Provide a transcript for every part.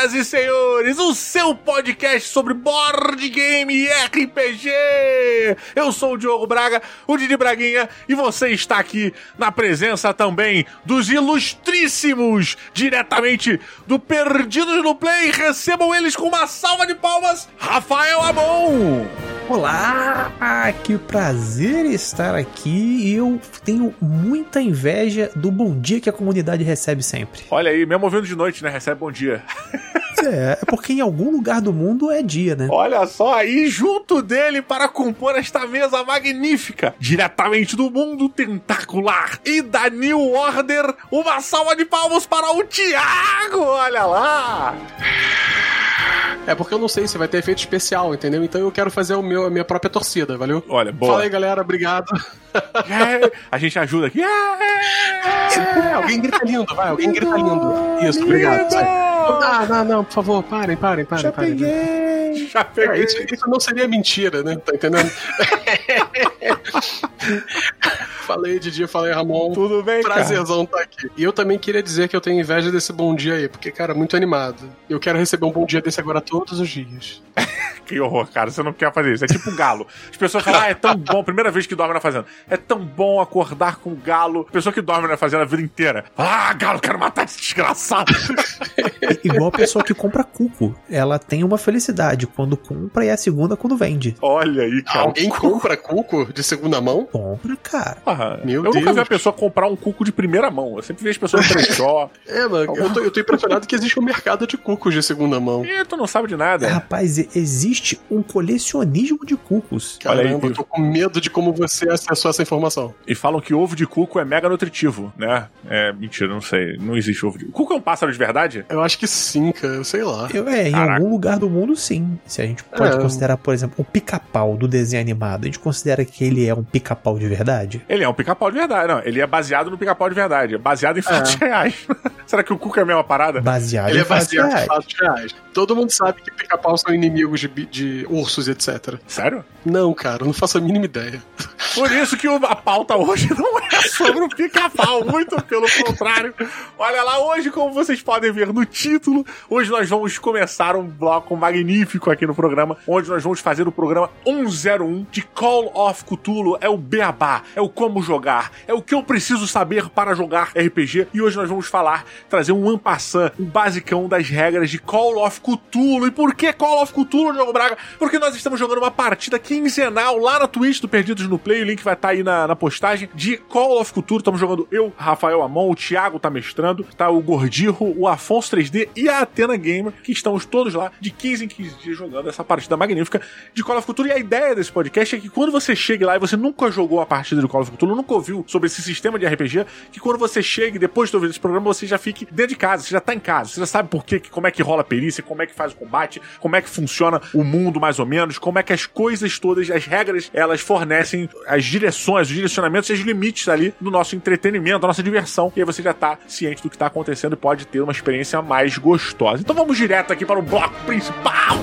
senhoras e senhores, o seu podcast sobre board game e RPG. Eu sou o Diogo Braga, o Didi Braguinha, e você está aqui na presença também dos ilustríssimos, diretamente do Perdidos no Play. Recebam eles com uma salva de palmas, Rafael Amon. Olá, ah, que prazer estar aqui. Eu tenho muita inveja do bom dia que a comunidade recebe sempre. Olha aí, mesmo ouvindo de noite, né? Recebe bom dia. É, é porque em algum lugar do mundo é dia, né? Olha só, aí junto dele para compor esta mesa magnífica, diretamente do mundo tentacular e da New Order, uma salva de palmas para o Thiago, olha lá! É porque eu não sei se vai ter efeito especial, entendeu? Então eu quero fazer o meu, a minha própria torcida, valeu? Olha, boa. Fala aí, galera, obrigado. É, a gente ajuda aqui. É, alguém grita lindo, vai, alguém grita lindo. Isso, obrigado. Vai. Não, não, não, por favor, parem, parem, parem. Já parem. peguei. Já peguei. É, isso, isso não seria mentira, né? Tá entendendo? falei, Didi, falei, Ramon. Tudo bem, cara? Prazerzão tá aqui. E eu também queria dizer que eu tenho inveja desse bom dia aí, porque, cara, muito animado. Eu quero receber um bom dia desse agora todos os dias. Que horror, cara. Você não quer fazer isso. É tipo galo. As pessoas falam, ah, é tão bom. Primeira vez que dorme na fazenda. É tão bom acordar com galo. Pessoa que dorme na fazenda a vida inteira. Ah, galo, quero matar esse desgraçado. Igual a pessoa que compra cuco. Ela tem uma felicidade quando compra e é a segunda quando vende. Olha aí, cara. Alguém compra cuco de segunda mão? Compra, cara. Ah, Meu eu nunca Deus. vi a pessoa comprar um cuco de primeira mão. Eu sempre vi as pessoas no brechó. É, mano, eu tô, eu tô impressionado que existe um mercado de cucos de segunda mão. Ih, tu não sabe de nada. Rapaz, e- existe um colecionismo de cucos. Olha aí, Caramba, eu tô com medo de como você acessou essa informação. E falam que ovo de cuco é mega nutritivo, né? É, mentira, não sei. Não existe ovo de cuco. é um pássaro de verdade? Eu acho que sim, cara, eu sei lá. Eu, é, em Caraca. algum lugar do mundo, sim. Se a gente pode É. considerar, por exemplo, o pica-pau do desenho animado, a gente considera que ele é um pica-pau de verdade? Ele é um pica-pau de verdade. Não, ele é baseado no pica-pau de verdade. É baseado em fatos reais. Será que o cuco é a mesma parada? Baseado Ele em é fatos baseado em reais. fatos reais. Todo mundo sabe que pica-pau são inimigos de, de ursos, etc. Sério? Não, cara, eu não faço a mínima ideia. Por isso que a pauta hoje não é sobre o pica-pau, muito pelo contrário. Olha lá, hoje, como vocês podem ver no título, hoje nós vamos começar um bloco magnífico aqui no programa, onde nós vamos fazer o programa 101 de Call of Cthulhu. É o beabá, é o como jogar, é o que eu preciso saber para jogar RPG. E hoje nós vamos falar, trazer um ampassan, um basicão das regras de Call of Cthulhu. E por que Call of Cthulhu, Diogo Braga? Porque nós estamos jogando uma partida quinzenal lá na Twitch do Perdidos no Play. O link vai estar aí na, na postagem de Call of Cthulhu. Estamos jogando eu, Rafael Amon, o Thiago tá mestrando, tá o Gordirro, o Afonso 3D e a Atena Gamer, que estamos todos lá de 15 em 15 dias jogando essa partida magnífica de Call of Cthulhu. E a ideia desse podcast é que quando você chegue lá e você nunca jogou a partida de Call of Cthulhu, nunca ouviu sobre esse sistema de RPG, que quando você chegue depois de ouvir esse programa, você já fique dentro de casa, você já tá em casa, você já sabe por quê, como é que rola a perícia, como é que faz o combate, como é que funciona o mundo mais ou menos, como é que as coisas todas, as regras, elas fornecem as direções, os direcionamentos e os limites ali do nosso entretenimento, da nossa diversão. E aí você já tá ciente do que tá acontecendo e pode ter uma experiência mais gostosa. Então vamos direto aqui para o bloco principal.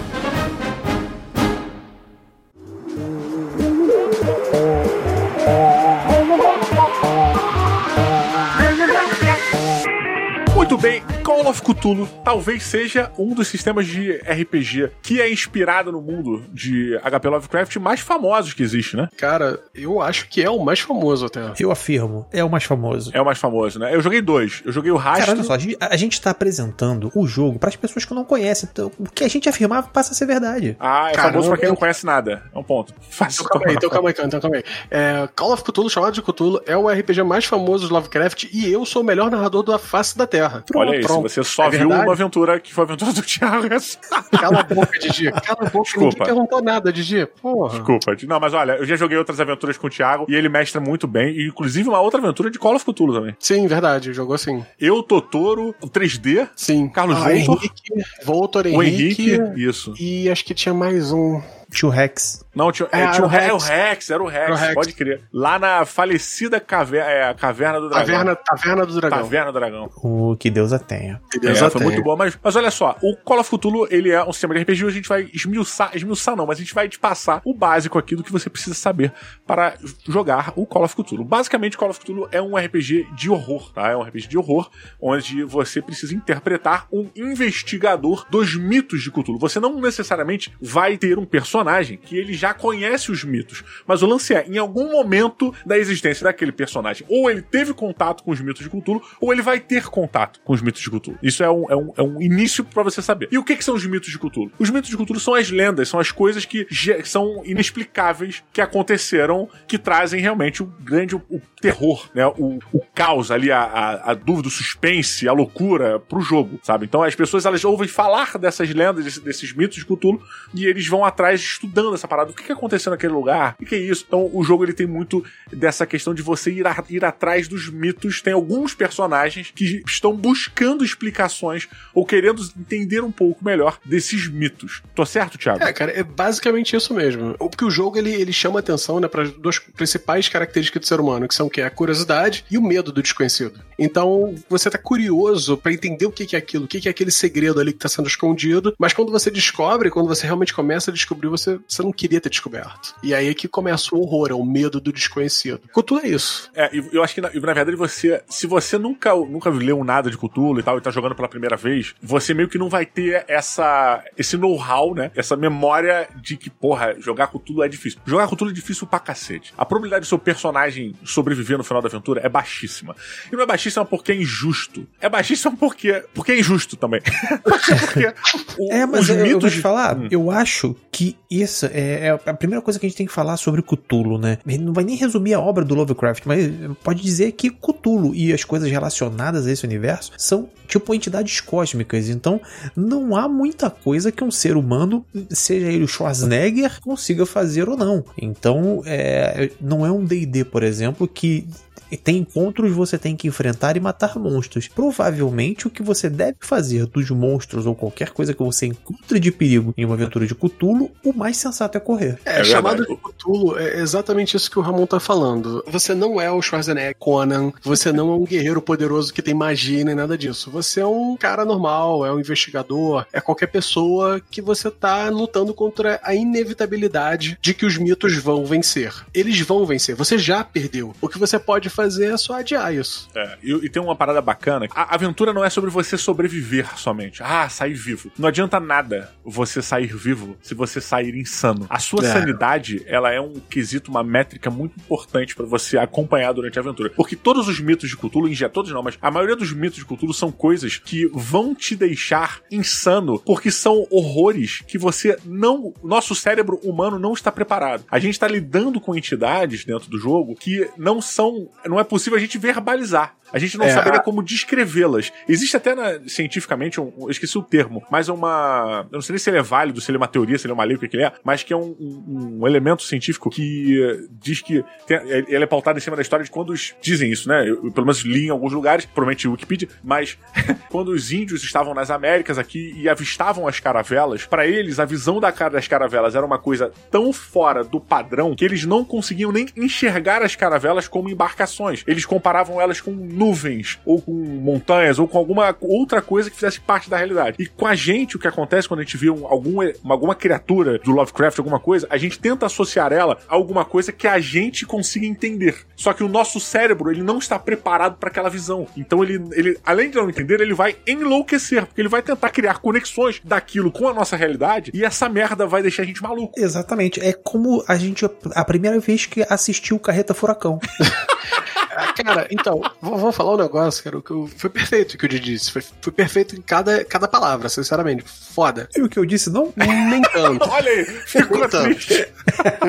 Muito bem, Call of Cthulhu talvez seja um dos sistemas de RPG que é inspirado no mundo de HP Lovecraft mais famosos que existe, né? Cara, eu acho que é o mais famoso até. Eu afirmo, é o mais famoso. É o mais famoso, né? Eu joguei dois. Eu joguei o Cara, Rastro. olha só, a gente, a gente tá apresentando o jogo para as pessoas que não conhecem. Então, o que a gente afirmava passa a ser verdade. Ah, é Caramba. famoso pra quem não conhece nada. É um ponto. Fácil Então calma aí, então calma aí, então calma aí. É, Call of Cthulhu, chamado de Cthulhu, é o RPG mais famoso do Lovecraft e eu sou o melhor narrador da face da Terra. Olha isso, Pronto. você só É viu uma aventura que foi a aventura do Thiago. Cala a boca, Didi. Cala a boca, Desculpa. ninguém perguntou nada, Didi. Porra. Desculpa. Não, mas olha, eu já joguei outras aventuras com o Thiago e ele mestra muito bem. E, inclusive uma outra aventura de Call of Cthulhu também. Sim, verdade, jogou assim. Eu, Totoro, o 3D, Sim. Carlos ah, Voltor. Henrique, Voltor, o Henrique, Henrique. Isso. E acho que tinha mais um. Tio Rex. Não, tinha, É, é, tinha o, era o Rex, o Rex, era o Rex, o Rex. pode crer. Lá na falecida caverna, é, a Caverna do Dragão. Taverna, Taverna do Dragão. Taverna do Dragão. O que Deus a tenha. Que É, Deus a foi tenha. muito boa, mas, mas olha só, o Call of Cthulhu, ele é um sistema de RPG, a gente vai esmiuçar, esmiuçar não, mas a gente vai te passar o básico aqui do que você precisa saber para jogar o Call of Cthulhu. Basicamente, Call of Cthulhu é um RPG de horror, tá? É um RPG de horror, onde você precisa interpretar um investigador dos mitos de Cthulhu. Você não necessariamente vai ter um personagem que ele já conhece os mitos, mas o lance é, em algum momento da existência daquele personagem, ou ele teve contato com os mitos de Cthulhu, ou ele vai ter contato com os mitos de Cthulhu. Isso é um, é um, é um início pra você saber. E o que, que são os mitos de Cthulhu? Os mitos de Cthulhu são as lendas, são as coisas que são inexplicáveis, que aconteceram, que trazem realmente o grande o, terror, né? O, o caos ali, a, a, a dúvida, o suspense, a loucura pro jogo, sabe? Então as pessoas elas ouvem falar dessas lendas, desse- desses mitos de Cthulhu, e eles vão atrás estudando essa parada. O que, que aconteceu naquele lugar? O que, que é isso? Então o jogo ele tem muito dessa questão de você ir, a- ir atrás dos mitos. Tem alguns personagens que estão buscando explicações ou querendo entender um pouco melhor desses mitos. Tô certo, Thiago? É, cara, é basicamente isso mesmo. Porque o jogo ele, ele chama atenção né, para as duas principais características do ser humano, que são o quê? A curiosidade e o medo do desconhecido. Então, você tá curioso pra entender o que que é aquilo, o que que é aquele segredo ali que tá sendo escondido, mas quando você descobre, quando você realmente começa a descobrir, você, você não queria ter descoberto. E aí é que começa o horror, é o medo do desconhecido. Cthulhu é isso. É, eu acho que na, na verdade você, se você nunca, nunca leu nada de Cthulhu e tal, e tá jogando pela primeira vez, você meio que não vai ter essa, esse know-how, né? Essa memória de que, porra, jogar Cthulhu é difícil. Jogar Cthulhu é difícil pra cacete. A probabilidade do seu personagem sobreviver no final da aventura é baixíssima. E não é baixíssima porque é injusto. É baixíssima porque, porque é injusto também. porque o- É, mas os eu, eu vou mitos te falar, Hum. eu acho que isso é, é a primeira coisa que a gente tem que falar sobre Cthulhu, né? Ele não vai nem resumir a obra do Lovecraft, mas pode dizer que Cthulhu e as coisas relacionadas a esse universo são tipo entidades cósmicas. Então, não há muita coisa que um ser humano, seja ele o Schwarzenegger, consiga fazer ou não. Então, é, não é um D&D, por exemplo, que tem encontros você tem que enfrentar e matar monstros. Provavelmente o que você deve fazer dos monstros ou qualquer coisa que você encontre de perigo em uma aventura de Cthulhu, o mais sensato é correr. É, É chamado de Cthulhu é exatamente isso que o Ramon tá falando. Você não é o Schwarzenegger, Conan, você não é um guerreiro poderoso que tem magia nem nada disso. Você é um cara normal, é um investigador, é qualquer pessoa que você tá lutando contra a inevitabilidade de que os mitos vão vencer. Eles vão vencer, você já perdeu. O que você pode fazer é só adiar isso. É, e, e tem uma parada bacana. A aventura não é sobre você sobreviver somente. Ah, sair vivo. Não adianta nada você sair vivo se você sair insano. A sua É. sanidade, ela é um quesito, uma métrica muito importante pra você acompanhar durante a aventura. Porque todos os mitos de Cthulhu, em geral, todos não, mas a maioria dos mitos de Cthulhu são coisas que vão te deixar insano, porque são horrores que você não. Nosso cérebro humano não está preparado. A gente está lidando com entidades dentro do jogo que não são. Não é possível a gente verbalizar. A gente não É, saberia a- como descrevê-las. Existe até na- cientificamente, um, eu esqueci o termo, mas é uma. Eu não sei nem se ele é válido, se ele é uma teoria, se ele é uma lei, o que que ele é, mas que é um, um- um elemento científico que eh, diz que. Tem, ele é pautado em cima da história de quando os. Dizem isso, né? Eu, eu pelo menos li em alguns lugares, provavelmente Wikipedia, mas quando os índios estavam nas Américas aqui e avistavam as caravelas, pra eles a visão da cara das caravelas era uma coisa tão fora do padrão que eles não conseguiam nem enxergar as caravelas como embarcações. Eles comparavam elas com nuvens, ou com montanhas, ou com alguma outra coisa que fizesse parte da realidade. E com a gente, o que acontece quando a gente vê um, algum, uma- alguma criatura do Lovecraft, alguma coisa, a gente tenta associar ela a alguma coisa que a gente consiga entender. Só que o nosso cérebro, ele não está preparado para aquela visão. Então ele, ele, além de não entender, ele vai enlouquecer, porque ele vai tentar criar conexões daquilo com a nossa realidade, e essa merda vai deixar a gente maluco. Exatamente. É como a gente, a primeira vez que assistiu Carreta Furacão. Cara, então, vou, vou falar um negócio, cara. que eu- foi perfeito o que o Didi disse. Foi, foi perfeito em cada, cada palavra, sinceramente. Foda. E o que eu disse, não? Nem tanto. Olha aí, ficou Nem tanto.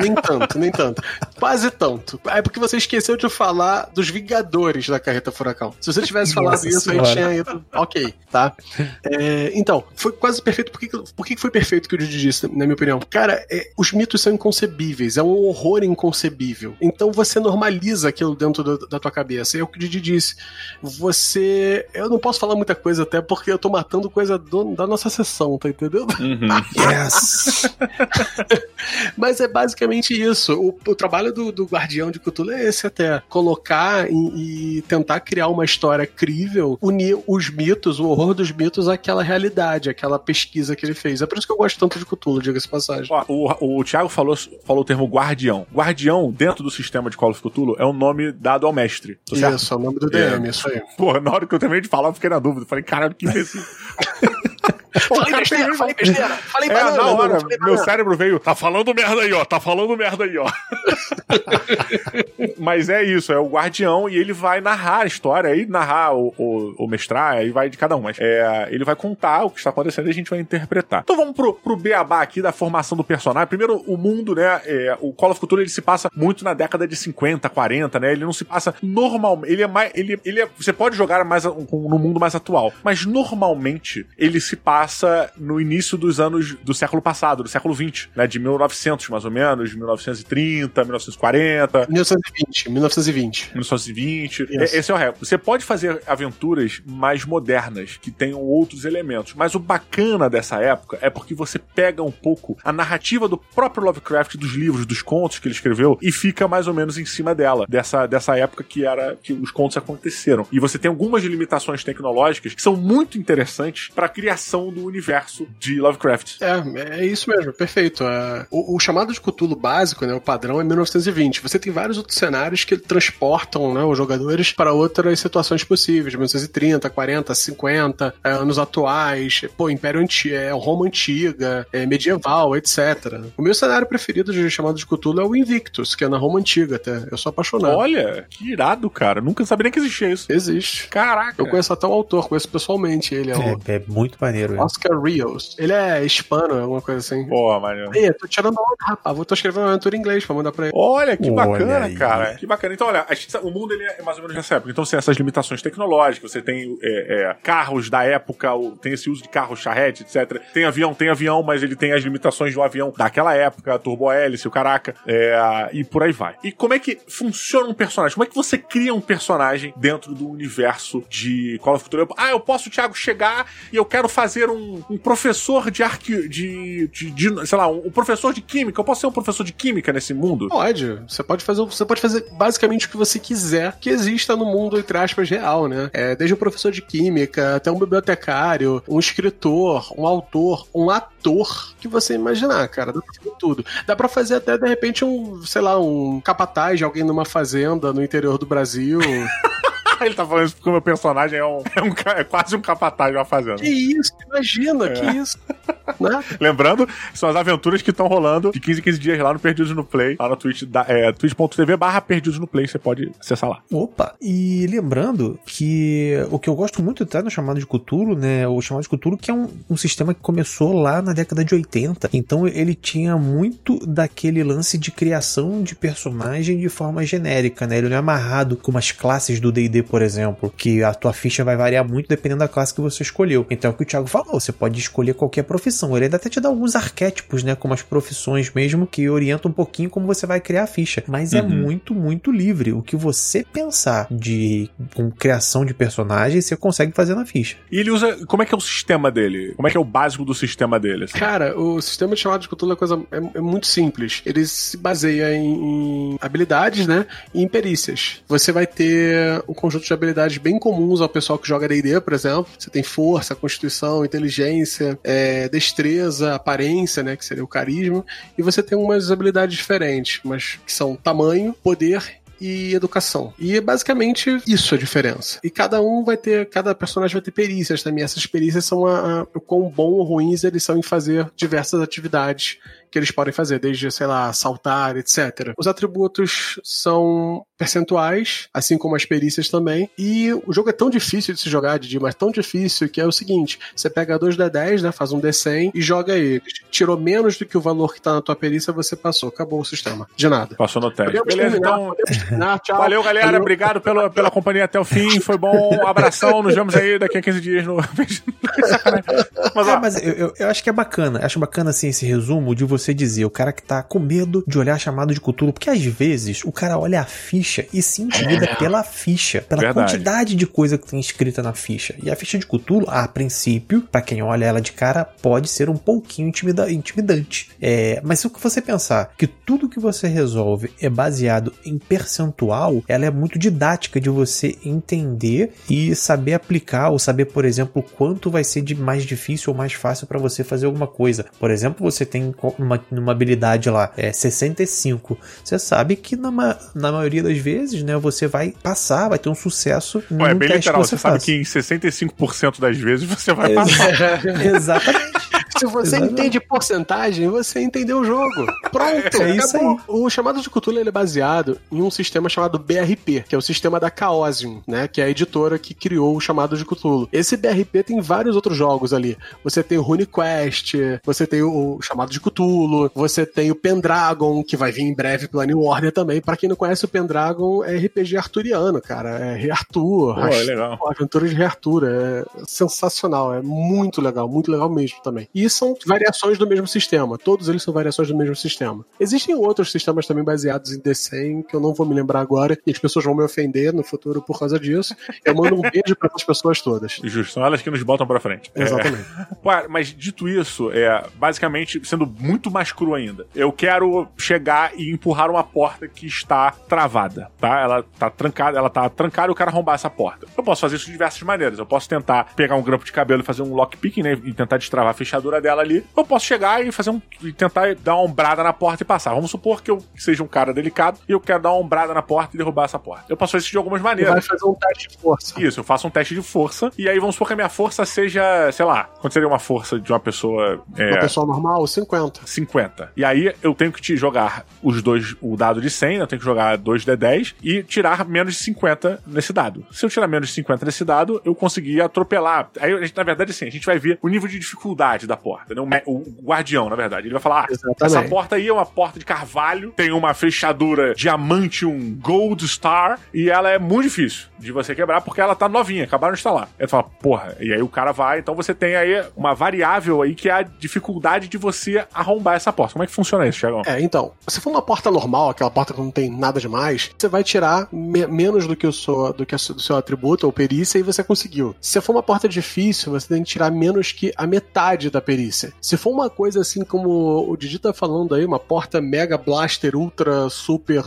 nem tanto, nem tanto. Quase tanto. É porque você esqueceu de falar dos Vingadores da Carreta Furacão. Se você tivesse falado Nossa isso, senhora. a gente tinha ido. Ok, tá? É, então, foi quase perfeito. Por que, por que foi perfeito o que o Didi disse, na minha opinião? Cara, é, os mitos são inconcebíveis. É um horror inconcebível. Então você normaliza aquilo dentro da, da tua cabeça. É o que o Didi disse. Você. Eu não posso falar muita coisa até porque eu tô matando coisa do, da nossa sessão, tá entendendo? Uhum. yes! Mas é basicamente isso. O, o trabalho do, do, Guardião de Cthulhu é esse até. Colocar e, e, tentar criar uma história crível, unir os mitos, o horror dos mitos àquela realidade, aquela pesquisa que ele fez. É por isso que eu gosto tanto de Cthulhu, diga-se passagem. Ó, o, o Thiago falou, falou o termo Guardião. Guardião, dentro do sistema de Call of Cthulhu, é o um nome dado ao mestre. Isso, certo? é o nome do DM, é. isso aí. Pô, na hora que eu terminei de falar, eu fiquei na dúvida. Falei, caralho, que imbecil. falei besteira, falei besteira. Falei é, na hora, meu cérebro veio, tá falando merda aí, ó, tá falando merda aí, ó. Mas é isso, é o guardião e ele vai narrar a história, aí narrar o, o, o mestrar, aí vai de cada um. Mas é, ele vai contar o que está acontecendo e a gente vai interpretar. Então vamos pro, pro beabá aqui da formação do personagem. Primeiro, o mundo, né? É, o Call of Cthulhu ele se passa muito na década de 50, 40, né? Ele não se passa normalmente. Ele é mais. Ele, ele é, você pode jogar mais no mundo mais atual, mas normalmente ele se passa no início dos anos do século passado, do século 20, né? De 1900 mais ou menos, 1930, 1940. 1920, 1920. 1920. Yes. Esse é o recorde. Você pode fazer aventuras mais modernas, que tenham outros elementos, mas o bacana dessa época é porque você pega um pouco a narrativa do próprio Lovecraft, dos livros, dos contos que ele escreveu, e fica mais ou menos em cima dela, dessa, dessa época que era que os contos aconteceram. E você tem algumas limitações tecnológicas que são muito interessantes para a criação do universo de Lovecraft. É, é isso mesmo, perfeito. É, o, o, chamado de Cthulhu básico, né, o padrão é 1920. Você tem vários outros cenários que transportam né, os jogadores para outras situações possíveis, 1930, 40, 50, é, anos atuais, pô, Império Antigo, é, Roma Antiga, é, medieval, etc. O meu cenário preferido de chamado de Cthulhu é o Invictus, que é na Roma Antiga até. Eu sou apaixonado. Olha, que irado, cara. Nunca sabia nem que existia isso. Existe. Caraca. Eu conheço até o autor, conheço pessoalmente ele. É, é, é muito maneiro. Oscar Rios. Ele é hispano, alguma coisa assim. Porra, maneiro. Ei, tô tirando onda, rapaz. Vou tô escrevendo uma aventura em inglês pra mandar pra ele. Olha, que bacana, olha cara. Que bacana. Então, olha, o mundo ele é mais ou menos nessa época. Então, você tem essas limitações tecnológicas, você tem é, é, carros da época, tem esse uso de carros charrete, etc. Tem avião, tem avião, mas ele tem as limitações de um avião daquela época, turbo-hélice, o caraca, é, e por aí vai. E como é que funciona um personagem? Como é que você cria um personagem dentro do universo de Call of Duty? Ah, eu posso, Thiago, chegar e eu quero fazer um, um professor de arque... De, de, de, sei lá, um professor de química. Eu posso ser um professor de química nesse mundo? Pode. Você pode fazer, você pode fazer basicamente o que você quiser que exista no mundo, entre aspas, real, né? É, desde um professor de química até um bibliotecário, um escritor, um autor, um ator que você imaginar, cara. Dá pra fazer tudo. Dá pra fazer até, de repente, um, sei lá, um capataz de alguém numa fazenda no interior do Brasil. Ele tá falando isso porque o meu personagem é, um, é, um, é quase um capataz de uma fazenda. Que isso, imagina, é. que isso. Né? Lembrando, são as aventuras que estão rolando de 15 em 15 dias lá no Perdidos no Play, lá no Twitch, é, twitch.tv barra Perdidos no Play, você pode acessar lá. Opa, e lembrando que o que eu gosto muito até no chamado de Cthulhu, né, o chamado de Cthulhu que é um, um sistema que começou lá na década de 80, então ele tinha muito daquele lance de criação de personagem de forma genérica, né, ele não é amarrado com umas classes do D&D por exemplo, que a tua ficha vai variar muito dependendo da classe que você escolheu. Então é o que o Thiago falou, você pode escolher qualquer profissão. Ele ainda até te dá alguns arquétipos, né, como as profissões mesmo, que orientam um pouquinho como você vai criar a ficha. Mas é uhum. é muito, muito livre. O que você pensar de com criação de personagem, você consegue fazer na ficha. E ele usa. Como é que é o sistema dele? Como é que é o básico do sistema dele? Assim? Cara, o sistema de chamado de Cthulhu é, coisa, é, é muito simples. Ele se baseia em, em habilidades, né? E em perícias. Você vai ter um conjunto conjunto de habilidades bem comuns ao pessoal que joga D&D, por exemplo. Você tem força, constituição, inteligência, é, destreza, aparência, né, que seria o carisma, e você tem umas habilidades diferentes, mas que são tamanho, poder e educação. E é basicamente isso a diferença. E cada um vai ter, cada personagem vai ter perícias também. Essas perícias são a, a, o quão bom ou ruins eles são em fazer diversas atividades que eles podem fazer, desde, sei lá, saltar, etc. Os atributos são percentuais, assim como as perícias também. E o jogo é tão difícil de se jogar, Didi, mas tão difícil que é o seguinte: você pega dois D10, né? Faz um D100 e joga eles. Tirou menos do que o valor que tá na tua perícia, você passou. Acabou o sistema. De nada. Passou no teste. Podemos Beleza, terminar, então. podemos terminar. Tchau. Valeu, galera. Valeu. Obrigado pela, pela companhia até o fim. Foi bom. Um abração. Nos vemos aí daqui a 15 dias no. Mas, É, ó, mas eu, eu, eu acho que é bacana. Acho bacana, assim, esse resumo de você dizer o cara que tá com medo de olhar a chamada de Cthulhu. Porque às vezes o cara olha a ficha e se intimida pela ficha, pela Verdade. quantidade de coisa que tem escrita na ficha. E a ficha de Cthulhu, a princípio, pra quem olha ela de cara, pode ser um pouquinho intimida intimidante. É, mas se o que você pensar que tudo que você resolve é baseado em percentual, ela é muito didática de você entender e saber aplicar, ou saber, por exemplo, quanto vai ser de mais difícil ou mais fácil para você fazer alguma coisa. Por exemplo, você tem uma, uma habilidade lá, é 65. Você sabe que na, na maioria das vezes, né, você vai passar, vai ter um sucesso no Pô, é bem teste literal. que você, Você sabe faz. que em 65% das vezes você vai passar. Exatamente. Se você Exatamente. entende porcentagem, você entendeu o jogo. Pronto, É isso acabou. O chamado de Cthulhu é baseado em um sistema chamado BRP, que é o sistema da Chaosium, né? Que é a editora que criou o chamado de Cthulhu. Esse BRP tem vários outros jogos ali. Você tem o RuneQuest, você tem o chamado de Cthulhu, você tem o Pendragon, que vai vir em breve pela New Order também. Pra quem não conhece, o Pendragon é RPG arturiano, cara. É Rei Arthur. Pô, é legal. Aventura de Rei Arthur. É sensacional. É muito legal, muito legal mesmo também. E são variações do mesmo sistema. Todos eles são variações do mesmo sistema. Existem outros sistemas também baseados em D100 que eu não vou me lembrar agora e as pessoas vão me ofender no futuro por causa disso. Eu mando um beijo para essas pessoas todas. Justo, são elas que nos botam pra frente. É. Exatamente. Pô, mas dito isso, é basicamente sendo muito mais cru ainda. Eu quero chegar e empurrar uma porta que está travada, tá? Ela tá trancada, ela tá trancada e eu quero arrombar essa porta. Eu posso fazer isso de diversas maneiras. Eu posso tentar pegar um grampo de cabelo e fazer um lockpicking, né? E tentar destravar a fechadura dela ali. Eu posso chegar e fazer um. e tentar dar uma ombrada na porta e passar. Vamos supor que eu seja um cara delicado e eu quero dar uma ombrada na porta e derrubar essa porta. Eu posso fazer isso de algumas Você vai maneiras. fazer um teste de força. Isso, eu faço um teste de força. E aí vamos supor que a minha força seja, sei lá, quanto seria uma força de uma pessoa. É, Uma pessoa normal, 50. 50. E aí eu tenho que te jogar os dois, o dado de 100, eu tenho que jogar 2 de 10 e tirar menos de 50 nesse dado. Se eu tirar menos de 50 nesse dado, eu consegui atropelar. Aí, a gente, na verdade, assim, a gente vai ver o nível de dificuldade da porta, né? O, o guardião, na verdade. Ele vai falar: ah, essa porta aí é uma porta de carvalho, tem uma fechadura diamante, um Gold Star, e ela é muito difícil de você quebrar porque ela tá novinha, acabaram de instalar. Ele fala, porra, e aí o cara vai, então você tem aí uma variável aí que é a dificuldade de você arrombar essa porta. Como é que funciona isso, Thiagão? É, então, se for uma porta normal, aquela porta que não tem nada demais, você vai tirar me- menos do que o seu, do que do seu atributo ou perícia e você conseguiu. Se for uma porta difícil, você tem que tirar menos que a metade da perícia. Se for uma coisa assim como o Didi tá falando aí, uma porta mega blaster ultra super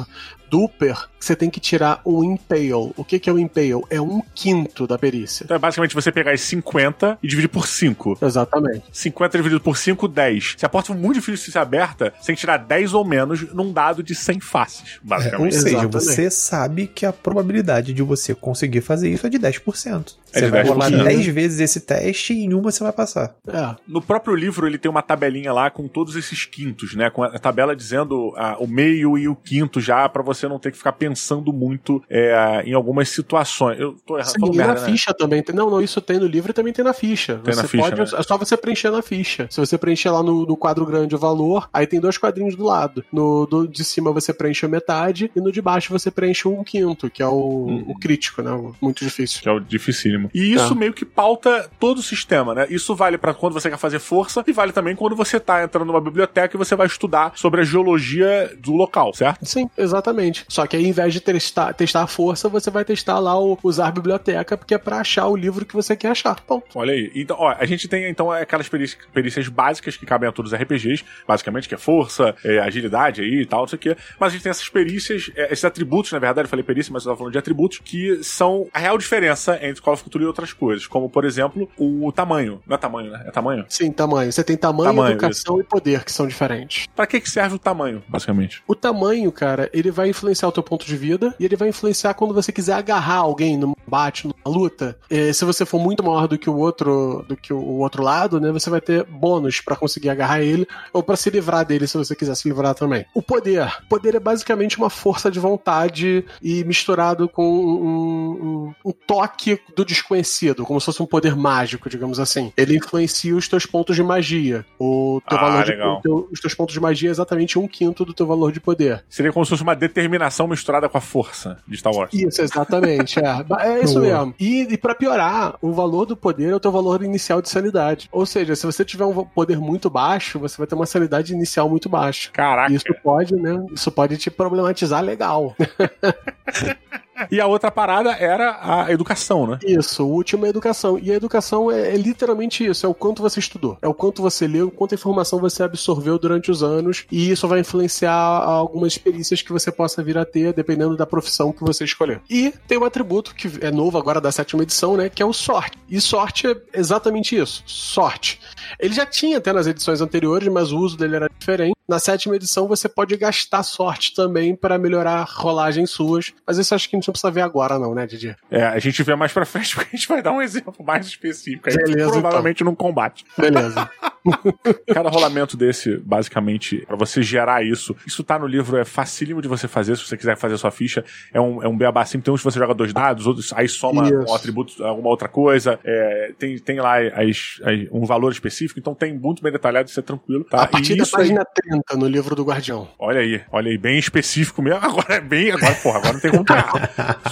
duper, você tem que tirar um impale. O que, que é o impale? É um quinto da perícia. Então é basicamente você pegar esses 50 e dividir por 5. Exatamente. 50 dividido por 5, 10. Se a porta for muito difícil de ser aberta, você tem que tirar 10 ou menos num dado de 100 faces, É, ou basicamente. seja, Exatamente. você sabe que a probabilidade de você conseguir fazer isso é de 10%. É você de vai rolar 10%. 10 vezes esse teste e em uma você vai passar. É. No próprio livro, ele tem uma tabelinha lá com todos esses quintos, né? Com a tabela dizendo ah, o meio e o quinto já, pra você não ter que ficar pensando muito é, em algumas situações. Eu tô errado, Sim, merda, na né? ficha também tem. Não, não, isso tem no livro e também tem na ficha. Tem você na ficha, pode. né? É só você preencher na ficha. Se você preencher lá no, no quadro grande o valor, aí tem dois quadrinhos do lado. No do, de cima você preenche a metade e no de baixo você preenche um quinto, que é o, Uhum. o crítico, né? O Muito difícil. Que é o dificílimo. E isso Tá. meio que pauta todo o sistema, né? Isso vale pra quando você quer fazer força e vale também quando você tá entrando numa biblioteca e você vai estudar sobre a geologia do local, certo? Sim, exatamente. Só que aí, ao invés de testar, testar a força, você vai testar lá o usar biblioteca, porque é pra achar o livro que você quer achar. Ponto. Olha aí. Então, ó, a gente tem então aquelas perícias, perícias básicas que cabem a todos os RPGs, basicamente, que é força, é, agilidade aí e tal, não sei o quê. Mas a gente tem essas perícias, é, esses atributos, na verdade, eu falei perícia, mas eu tava falando de atributos, que são a real diferença entre Call of Cthulhu e outras coisas. Como, por exemplo, o tamanho. Não é tamanho, né? É tamanho? Sim, tamanho. Você tem tamanho, Tamanho, educação e poder, que são diferentes. Pra que, que serve o tamanho, basicamente? O tamanho, cara, ele vai influenciar o teu ponto de vida e ele vai influenciar quando você quiser agarrar alguém num bate, numa luta. É, se você for muito maior do que o outro, do que o outro lado, né, você vai ter bônus pra conseguir agarrar ele ou pra se livrar dele, se você quiser se livrar também. O poder, poder é basicamente uma força de vontade e misturado com um, um- um toque do desconhecido, como se fosse um poder mágico, digamos assim. Ele influencia os teus pontos de magia. O teu Ah, valor de, legal. o teu- os teus pontos de magia é exatamente um quinto do teu valor de poder. Seria como se fosse uma determinação misturada com a força de Star Wars. Isso, exatamente. É, é isso Boa. mesmo. E, e para piorar, o valor do poder é o teu valor inicial de sanidade. Ou seja, se você tiver um poder muito baixo, você vai ter uma sanidade inicial muito baixa. Caraca. Isso pode, né? Isso pode te problematizar legal. E a outra parada era a educação, né? Isso, o último é a educação. E a educação é, é literalmente isso: é o quanto você estudou, é o quanto você leu, quanta informação você absorveu durante os anos, e isso vai influenciar algumas experiências que você possa vir a ter, dependendo da profissão que você escolher. E tem um atributo que é novo agora da sétima edição, né? Que é o sorte. E sorte é exatamente isso: sorte. Ele já tinha até nas edições anteriores, mas o uso dele era diferente. Na sétima edição você pode gastar sorte também para melhorar rolagens suas, mas isso acho que a gente não precisa ver agora não, né, Didi? É, a gente vê mais pra frente porque a gente vai dar um exemplo mais específico. Aí, Beleza, provavelmente então. num combate. Beleza. Cada rolamento desse, basicamente, para você gerar isso, isso tá no livro, é facílimo de você fazer, se você quiser fazer sua ficha. É um, é um beabá então simples, tem uns que você joga dois dados, outros aí soma isso. um atributo, alguma outra coisa. É, tem, tem lá as, as, um valor específico, então tem muito bem detalhado, isso é tranquilo. Tá? A partir e da página aí... 30 quinta no livro do Guardião. Olha aí, olha aí, bem específico mesmo. Agora é bem. Agora, porra, agora não tem como.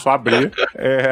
Só abrir. É.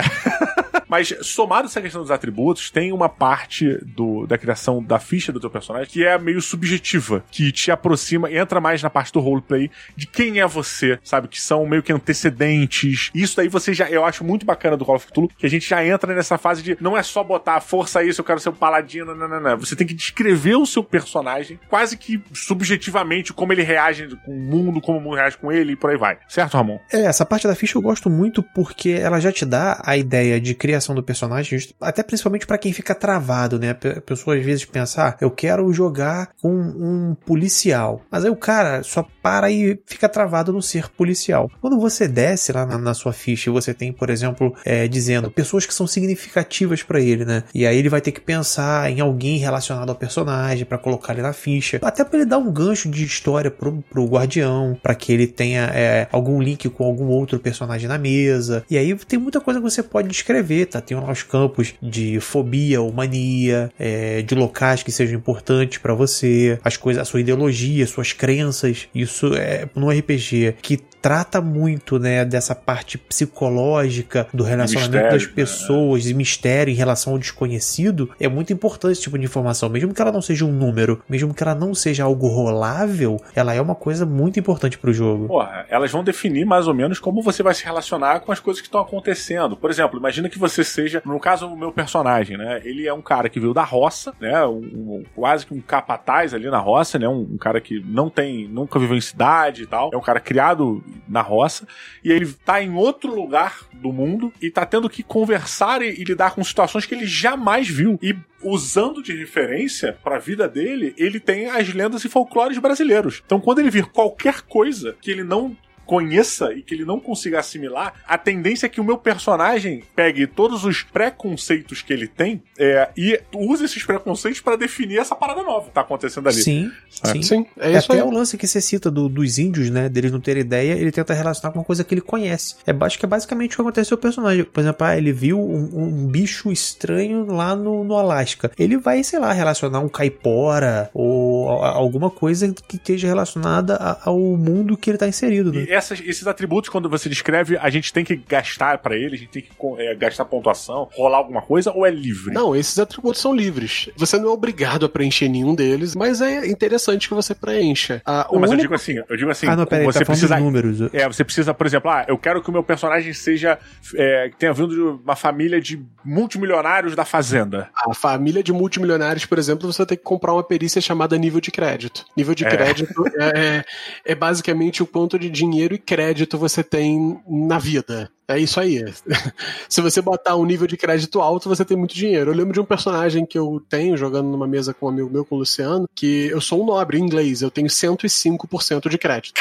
Mas, somado essa questão dos atributos, tem uma parte do, da criação da ficha do teu personagem que é meio subjetiva, que te aproxima, entra mais na parte do roleplay de quem é você, sabe? Que são meio que antecedentes. Isso daí você já, eu acho muito bacana do Call of Cthulhu, que a gente já entra nessa fase de não é só botar a força isso, eu quero ser um paladino, não, não, não. Você tem que descrever o seu personagem quase que subjetivamente, como ele reage com o mundo, como o mundo reage com ele e por aí vai. Certo, Ramon? É, essa parte da ficha eu gosto muito porque ela já te dá a ideia de criação do personagem, até principalmente pra quem fica travado, né? A pe- a pessoa às vezes pensa, ah, eu quero jogar com um policial. Mas aí o cara só para e fica travado no ser policial. Quando você desce lá na, na sua ficha e você tem, por exemplo, é, dizendo pessoas que são significativas pra ele, né? E aí ele vai ter que pensar em alguém relacionado ao personagem pra colocar ele na ficha, até pra ele dar um gancho de história pro, pro guardião, pra que ele tenha é, algum link com algum outro personagem na mesa. E aí tem muita coisa que você pode descrever, tá? Tem lá os campos de fobia ou mania, é, de locais que sejam importantes pra você, as coisas, a sua ideologia, suas crenças. Isso é no RPG que trata muito, né, dessa parte psicológica do relacionamento mistério, das né? pessoas e mistério em relação ao desconhecido. É muito importante esse tipo de informação, mesmo que ela não seja um número, mesmo que ela não seja algo rolável, ela é uma coisa muito importante pro jogo. Porra, elas vão definir mais ou menos como você vai se relacionar com as coisas que estão acontecendo. Por exemplo, imagina que você seja, no caso, o meu personagem, né? Ele é um cara que veio da roça, né? Um, um- quase que um capataz ali na roça, né? Um, um cara que não tem, nunca viveu em cidade e tal. É um cara criado na roça. E ele tá em outro lugar do mundo e tá tendo que conversar e, e lidar com situações que ele jamais viu. E usando de referência pra vida dele, ele tem as lendas e folclores brasileiros. Então, quando ele vir qualquer coisa que ele não conheça e que ele não consiga assimilar, a tendência é que o meu personagem pegue todos os preconceitos que ele tem é, e use esses preconceitos pra definir essa parada nova que tá acontecendo ali. Sim, É. sim. Sim, é É isso até aí. o lance que você cita do- dos índios, né? Deles não terem ideia, ele tenta relacionar com uma coisa que ele conhece. É, acho que é basicamente o que acontece com o personagem. Por exemplo, ah, ele viu um, um bicho estranho lá no, no Alasca. Ele vai, sei lá, relacionar um caipora ou a- alguma coisa que esteja relacionada a- ao mundo que ele tá inserido, né? Essas- esses atributos, quando você descreve, a gente tem que gastar pra ele, a gente tem que é, gastar pontuação, rolar alguma coisa, ou é livre? Não, esses atributos são livres. Você não é obrigado a preencher nenhum deles, mas é interessante que você preencha. Ah, Não, mas eu único- digo assim, eu digo assim, ah, não, peraí, você tá precisa números. É, você precisa, por exemplo, ah, eu quero que o meu personagem seja. É, que tenha vindo de uma família de multimilionários da fazenda. A família de multimilionários, por exemplo, você tem que comprar uma perícia chamada nível de crédito. Nível de É. crédito é, é- é basicamente o quanto de dinheiro e crédito você tem na vida. É isso aí. Se você botar um nível de crédito alto, você tem muito dinheiro. Eu lembro de um personagem que eu tenho jogando numa mesa com um amigo meu, com o Luciano, que eu sou um nobre em inglês, eu tenho 105% de crédito.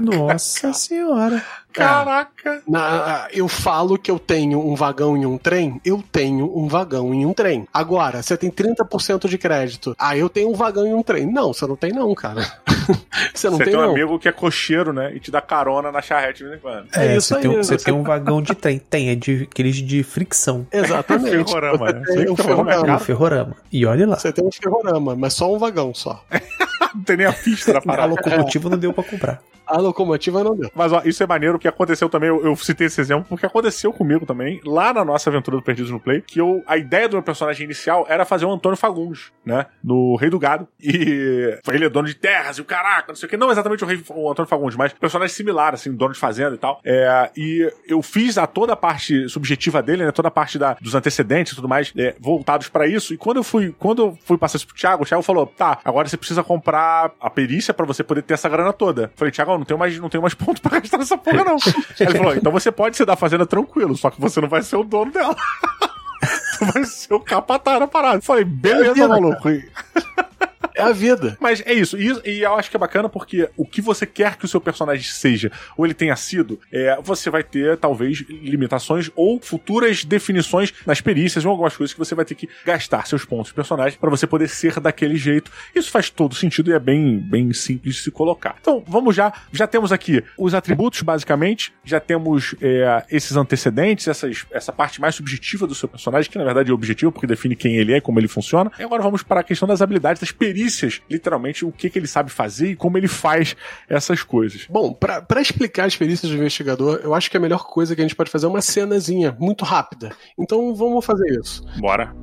Nossa senhora. Caraca! Na, eu falo que eu tenho um vagão em um trem, eu tenho um vagão em um trem. Agora, você tem 30% de crédito. Ah, eu tenho um vagão em um trem. Não, você não tem não, cara. você não Você tem, tem um não. amigo que é cocheiro, né? E te dá carona na charrete de vez em quando. É É, isso você, aí, tem, você você- tem um vagão de trem. Tem, é de aqueles de fricção. Exatamente. Ferrorama, Você né? tem Sei um ferrorama é ferrorama. Um ferrorama. E olha lá. Você tem um ferrorama, mas só um vagão só. Não tem nem a ficha da A parada. locomotiva não deu pra comprar. A locomotiva não deu. Mas ó, isso é maneiro, o que aconteceu também, eu, eu citei esse exemplo, porque aconteceu comigo também, lá na nossa aventura do Perdidos no Play, que eu, a ideia do meu personagem inicial era fazer o Antônio Fagundes, né? No Rei do Gado. E ele é dono de terras e o caraca, não sei o que. Não exatamente o, rei, o Antônio Fagundes, mas personagem similar, assim, dono de fazenda e tal. É, e eu fiz a toda a parte subjetiva dele, né? Toda a parte da, dos antecedentes e tudo mais, é, voltados pra isso. E quando eu fui, quando eu fui passar isso pro Thiago, o Thiago falou: tá, agora você precisa comprar a perícia pra você poder ter essa grana toda. Eu falei, Thiago, não tenho mais, não tenho mais ponto pra gastar nessa porra, não. Ele falou: então você pode ser da fazenda tranquilo, só que você não vai ser o dono dela. tu vai ser o capataz da parada. Eu falei, beleza, maluco. É a vida. Mas é isso. E, e eu acho que é bacana porque o que você quer que o seu personagem seja, ou ele tenha sido, é, você vai ter, talvez, limitações ou futuras definições nas perícias ou algumas coisas que você vai ter que gastar seus pontos de personagem para você poder ser daquele jeito. Isso faz todo sentido e é bem, bem simples de se colocar. Então, vamos já. Já temos aqui os atributos, basicamente. Já temos é, esses antecedentes, essas, essa parte mais subjetiva do seu personagem, que na verdade é objetivo, porque define quem ele é e como ele funciona. E agora vamos para a questão das habilidades, das perícias, literalmente, o que, que ele sabe fazer e como ele faz essas coisas. Bom, pra explicar as perícias do investigador, eu acho que a melhor coisa que a gente pode fazer é uma cenazinha muito rápida. Então vamos fazer isso. Bora.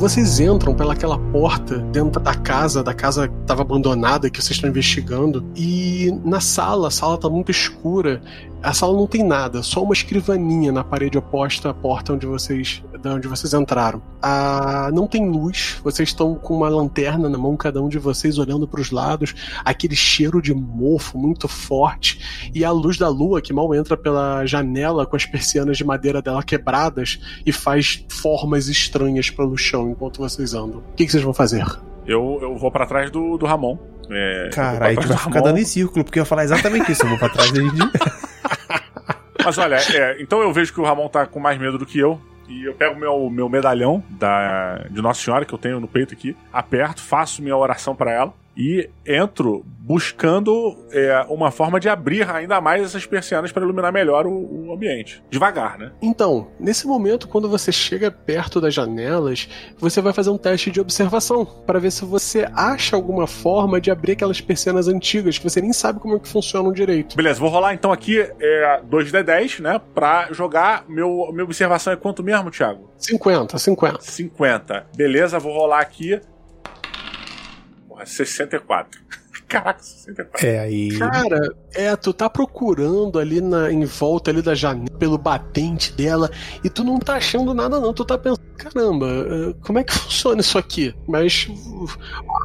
Vocês entram pelaquela porta dentro da casa, da casa que estava abandonada que vocês estão investigando, e na sala, a sala tá muito escura. A sala não tem nada, só uma escrivaninha na parede oposta à porta onde vocês, da onde vocês entraram. Ah, não tem luz, vocês estão com uma lanterna na mão, cada um de vocês olhando para os lados, aquele cheiro de mofo muito forte, e a luz da lua que mal entra pela janela com as persianas de madeira dela quebradas e faz formas estranhas pelo chão enquanto vocês andam. O que, que vocês vão fazer? Eu, eu vou pra trás do, do Ramon. É, Cara, aí tu vai ficar dando em círculo, porque eu ia falar exatamente isso. Eu vou pra trás dele. Mas olha, é, então eu vejo que o Ramon tá com mais medo do que eu. E eu pego meu, meu medalhão da, de Nossa Senhora, que eu tenho no peito aqui, aperto, faço minha oração pra ela e entro buscando é, uma forma de abrir ainda mais essas persianas para iluminar melhor o, o ambiente. Devagar, né? Então, nesse momento, quando você chega perto das janelas, você vai fazer um teste de observação para ver se você acha alguma forma de abrir aquelas persianas antigas que você nem sabe como é que funcionam direito. Beleza, vou rolar então aqui é, 2D10, né? Pra jogar. Meu, minha observação é quanto mesmo, Thiago? 50, 50. 50. Beleza, vou rolar aqui. Porra, 64. Caraca, 64. É, aí. Cara, é, tu tá procurando ali na, em volta ali da janela, pelo batente dela, e tu não tá achando nada não, tu tá pensando, caramba, eh, como é que funciona isso aqui? Mas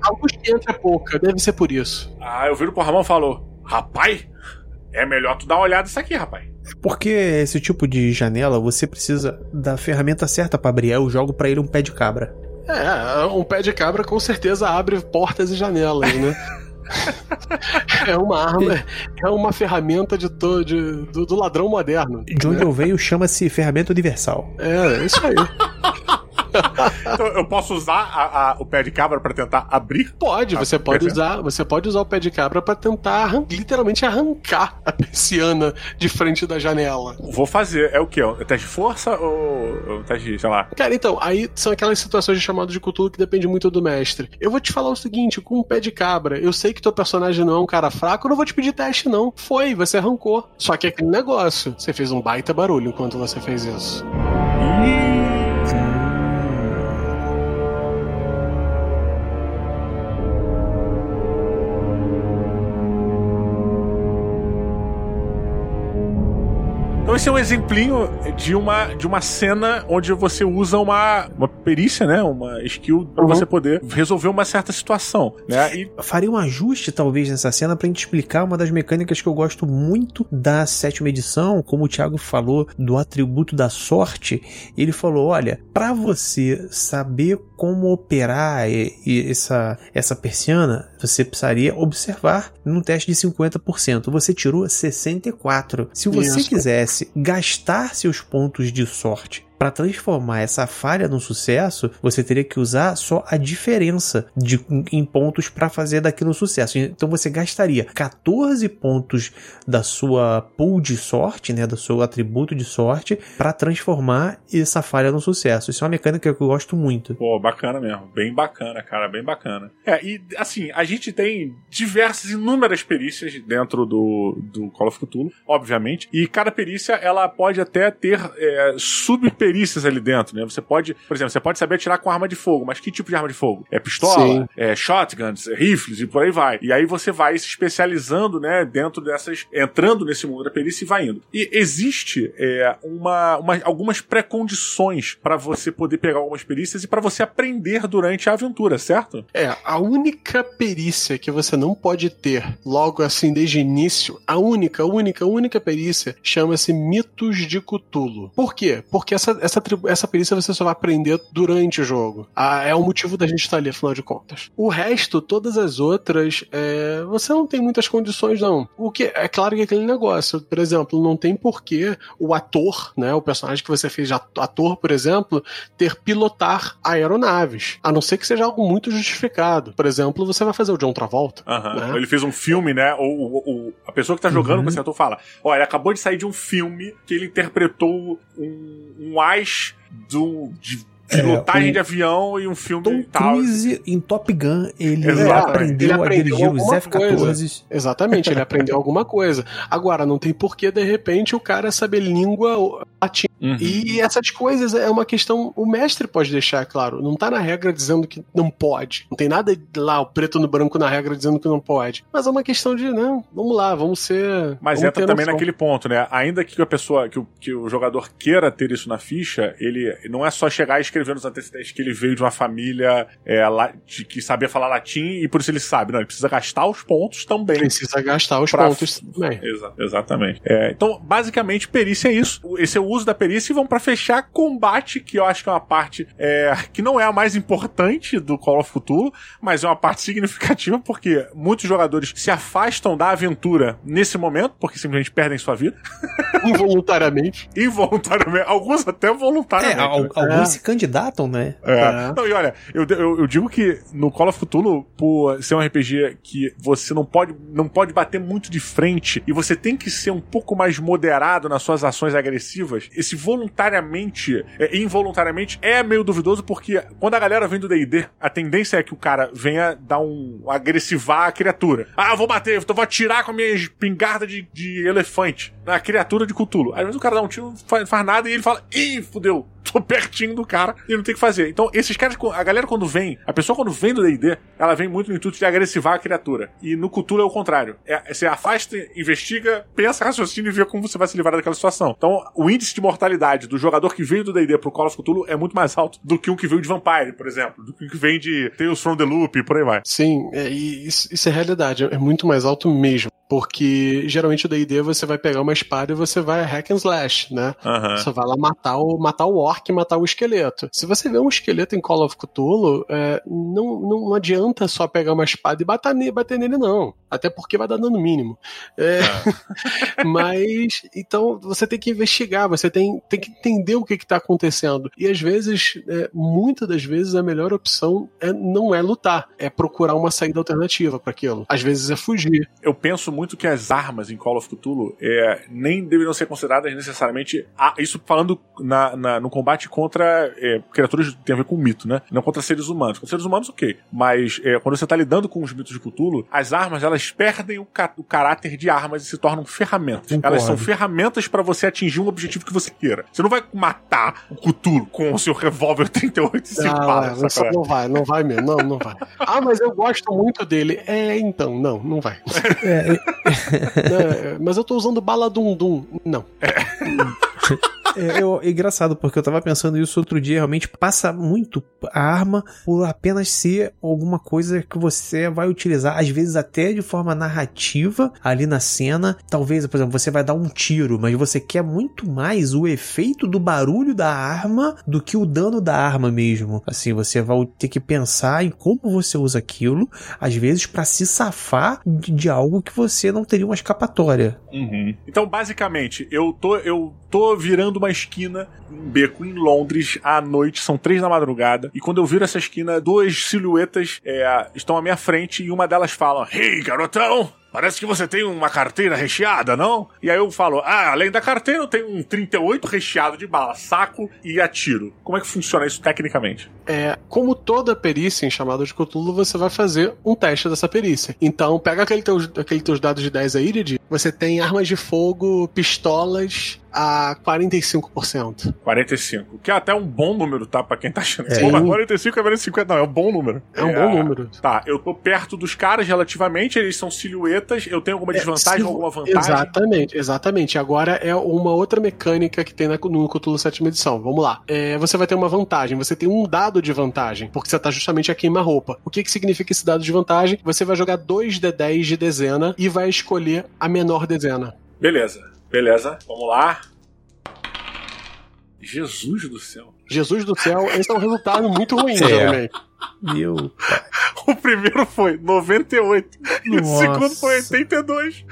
a luz que entra é pouca, deve ser por isso. Ah, eu viro pro Ramon e falou: Rapaz, é melhor tu dar uma olhada nisso aqui, rapaz. Porque esse tipo de janela você precisa da ferramenta certa pra abrir. Eu jogo pra ele um pé de cabra. É, um pé de cabra com certeza abre portas e janelas, né? é uma arma, é uma ferramenta de, to, de do, do ladrão moderno. De onde eu venho chama-se ferramenta universal. É, é isso aí. Então eu posso usar a- a- o pé de cabra pra tentar abrir? Pode, Ah, você pode usar, você pode usar o pé de cabra pra tentar arran- literalmente arrancar a persiana de frente da janela. Vou fazer. É o quê? É teste de força ou ou teste de, sei lá? Cara, então, aí são aquelas situações de chamado de cultura que depende muito do mestre. Eu vou te falar o seguinte, com um pé de cabra, eu sei que teu personagem não é um cara fraco, eu não vou te pedir teste não. Foi, você arrancou. Só que é aquele negócio, você fez um baita barulho enquanto você fez isso. Então esse é um exemplinho de uma, de uma cena onde você usa uma, uma perícia, né? Uma skill pra Uhum. você poder resolver uma certa situação, né? E faria um ajuste, talvez, nessa cena pra gente explicar uma das mecânicas que eu gosto muito da sétima edição, como o Thiago falou do atributo da sorte. Ele falou: olha, pra você saber como operar e- e essa, essa persiana, você precisaria observar num teste de 50%. Você tirou 64%. Se você Isso. quisesse gastar seus pontos de sorte para transformar essa falha num sucesso, você teria que usar só a diferença de, em pontos para fazer daquilo um sucesso. Então você gastaria 14 pontos da sua pool de sorte, né, do seu atributo de sorte, para transformar essa falha num sucesso. Isso é uma mecânica que eu gosto muito. Pô, bacana mesmo. Bem bacana, cara, bem bacana. É, e assim, a gente tem diversas, inúmeras perícias dentro do, do Call of Cthulhu, obviamente, e cada perícia, ela pode até ter é, subperícias ali dentro, né? Você pode, por exemplo, você pode saber atirar com arma de fogo, mas que tipo de arma de fogo? É pistola? Sim. É shotguns? É rifles? E por aí vai. E aí você vai se especializando, né, dentro dessas, entrando nesse mundo da perícia e vai indo. E existe é, uma, uma- algumas pré-condições para você poder pegar algumas perícias e para você aprender durante a aventura, certo? É, a única perícia que você não pode ter logo assim desde o início, a única, única, única perícia chama-se Mitos de Cthulhu. Por quê? Porque essa, essa, essa perícia você só vai aprender durante o jogo. Ah, é o motivo da gente estar ali, afinal de contas. O resto, todas as outras, é, você não tem muitas condições, não. O que é claro que é aquele negócio, por exemplo, não tem porquê o ator, né, o personagem que você fez ator, por exemplo, ter pilotar aeronaves. A não ser que seja algo muito justificado. Por exemplo, você vai fazer o John Travolta. Né? Ele fez um filme, né? Ou, ou- ou a pessoa que tá jogando Uhum. com esse ator fala: ele acabou de sair de um filme que ele interpretou um, um as do, de É, pilotagem o- de avião e um filme Tom e tal. Cruise em Top Gun, ele Exatamente. aprendeu, Ele a aprendeu dirigir os alguma F-14. Exatamente, ele aprendeu alguma coisa. Agora, não tem porquê, de repente, o cara saber língua latina. Uhum. E essas coisas é uma questão. O mestre pode deixar, claro. Não tá na regra dizendo que não pode. Não tem nada lá, o preto no branco na regra dizendo que não pode. Mas é uma questão de, não, vamos lá, vamos ser. Mas vamos entra também noção. naquele ponto, né? Ainda que a pessoa, que o, que o jogador queira ter isso na ficha, ele não é só chegar e escrever nos antecedentes que ele veio de uma família é, la- de- que sabia falar latim e por isso ele sabe. Não, ele precisa gastar os pontos também. Precisa gastar os Pra- pontos também. Exa- exatamente. É, então, basicamente, perícia é isso. Esse é o uso da perícia e vamos pra fechar combate, que eu acho que é uma parte é, que não é a mais importante do Call of Cthulhu, mas é uma parte significativa porque muitos jogadores se afastam da aventura nesse momento, porque simplesmente perdem sua vida, Involuntariamente. involuntariamente, alguns até É, voluntariamente. al- né? alguns É. se candidatam, né? É. É. Não, e olha, eu, eu, eu digo que no Call of Cthulhu, por ser um RPG que você não pode, não pode bater muito de frente e você tem que ser um pouco mais moderado nas suas ações agressivas, esse voluntariamente, é, involuntariamente, é meio duvidoso porque quando a galera vem do D&D, a tendência é que o cara venha dar um agressivar a criatura. Ah, vou bater, eu vou atirar com a minha espingarda de, de elefante na criatura de Cthulhu. Às vezes o cara dá um tiro, não faz, faz nada e ele fala, ih, fudeu, tô pertinho do cara e não tem o que fazer. Então, esses caras, a galera quando vem, a pessoa quando vem do D&D, ela vem muito no intuito de agressivar a criatura. E no Cthulhu é o contrário. É, você afasta, investiga, pensa, raciocina e vê como você vai se livrar daquela situação. Então, o índice de mortalidade do jogador que veio do D&D pro Call of Cthulhu é muito mais alto do que um que veio de Vampire, por exemplo, do que um que vem de Tales from the Loop e por aí vai. Sim, é, isso, isso é realidade, é muito mais alto mesmo. Porque geralmente o DD você vai pegar uma espada e você vai hack and slash, né? Aham. Você vai lá matar o, matar o orc, matar o esqueleto. Se você vê um esqueleto em Call of Cthulhu, é, não, não, adianta só pegar uma espada e bater, ne- bater nele, não. Até porque vai dar dano mínimo. É, mas, então, você tem que investigar, você tem, tem que entender o que está acontecendo. E às vezes, é, muitas das vezes, a melhor opção é, não é lutar, é procurar uma saída alternativa para aquilo. Às vezes é fugir. eu penso muito que as armas em Call of Cthulhu é, nem deveriam ser consideradas necessariamente. a- isso falando na, na- no combate contra é, criaturas que tem a ver com mito, né? Não contra seres humanos. Contra seres humanos, ok. Mas é, quando você tá lidando com os mitos de Cthulhu, as armas elas perdem o, ca- o caráter de armas e se tornam ferramentas. Concordo. Elas são ferramentas para você atingir um objetivo que você queira. Você não vai matar o Cthulhu com o seu revólver 38 e 5 Ah, balas. não vai, não vai mesmo, não, não vai. Ah, mas eu gosto muito dele. É, então, não, não vai. É, É, mas eu tô usando bala dum dum. Não. É, eu, é engraçado, porque eu tava pensando isso outro dia, realmente passa muito a arma por apenas ser alguma coisa que você vai utilizar, às vezes até de forma narrativa ali na cena. Talvez, por exemplo, você vai dar um tiro, mas você quer muito mais o efeito do barulho da arma do que o dano da arma mesmo. Assim, você vai ter que pensar em como você usa aquilo, às vezes para se safar de, de, algo que você não teria uma escapatória. Uhum. Então, basicamente, eu tô, eu tô virando uma esquina, um beco em Londres à noite, são três da madrugada, e quando eu viro essa esquina, duas silhuetas é, estão à minha frente e uma delas fala: Hey, garotão! Parece que você tem uma carteira recheada, não? E aí eu falo, ah, além da carteira eu tenho um 38 recheado de bala, saco e atiro. Como é que funciona isso tecnicamente? É, como toda perícia em chamada de Cthulhu, você vai fazer um teste dessa perícia. Então, pega aquele teus, aquele teus dados de 10 aí, Didi. Você tem armas de fogo, pistolas, a 45%. 45. Que é até um bom número, tá? Pra quem tá achando. É. Pô, 45 é 50. Não, é um bom número. É um é, bom número. Tá, eu tô perto dos caras relativamente, eles são silhuetas. Eu tenho alguma é, desvantagem é, ou alguma vantagem? Exatamente, exatamente. Agora é uma outra mecânica que tem no Cthulhu 7 edição. Vamos lá. É, você vai ter uma vantagem. Você tem um dado de vantagem, porque você tá justamente a queima-roupa. O que, que significa esse dado de vantagem? Você vai jogar 2 de 10 de dezena e vai escolher a menor dezena. Beleza. Beleza, vamos lá. Jesus do céu. Jesus do céu, esse é um resultado muito ruim, é. também. Meu pai. O primeiro foi 98 Nossa. e o segundo foi 82.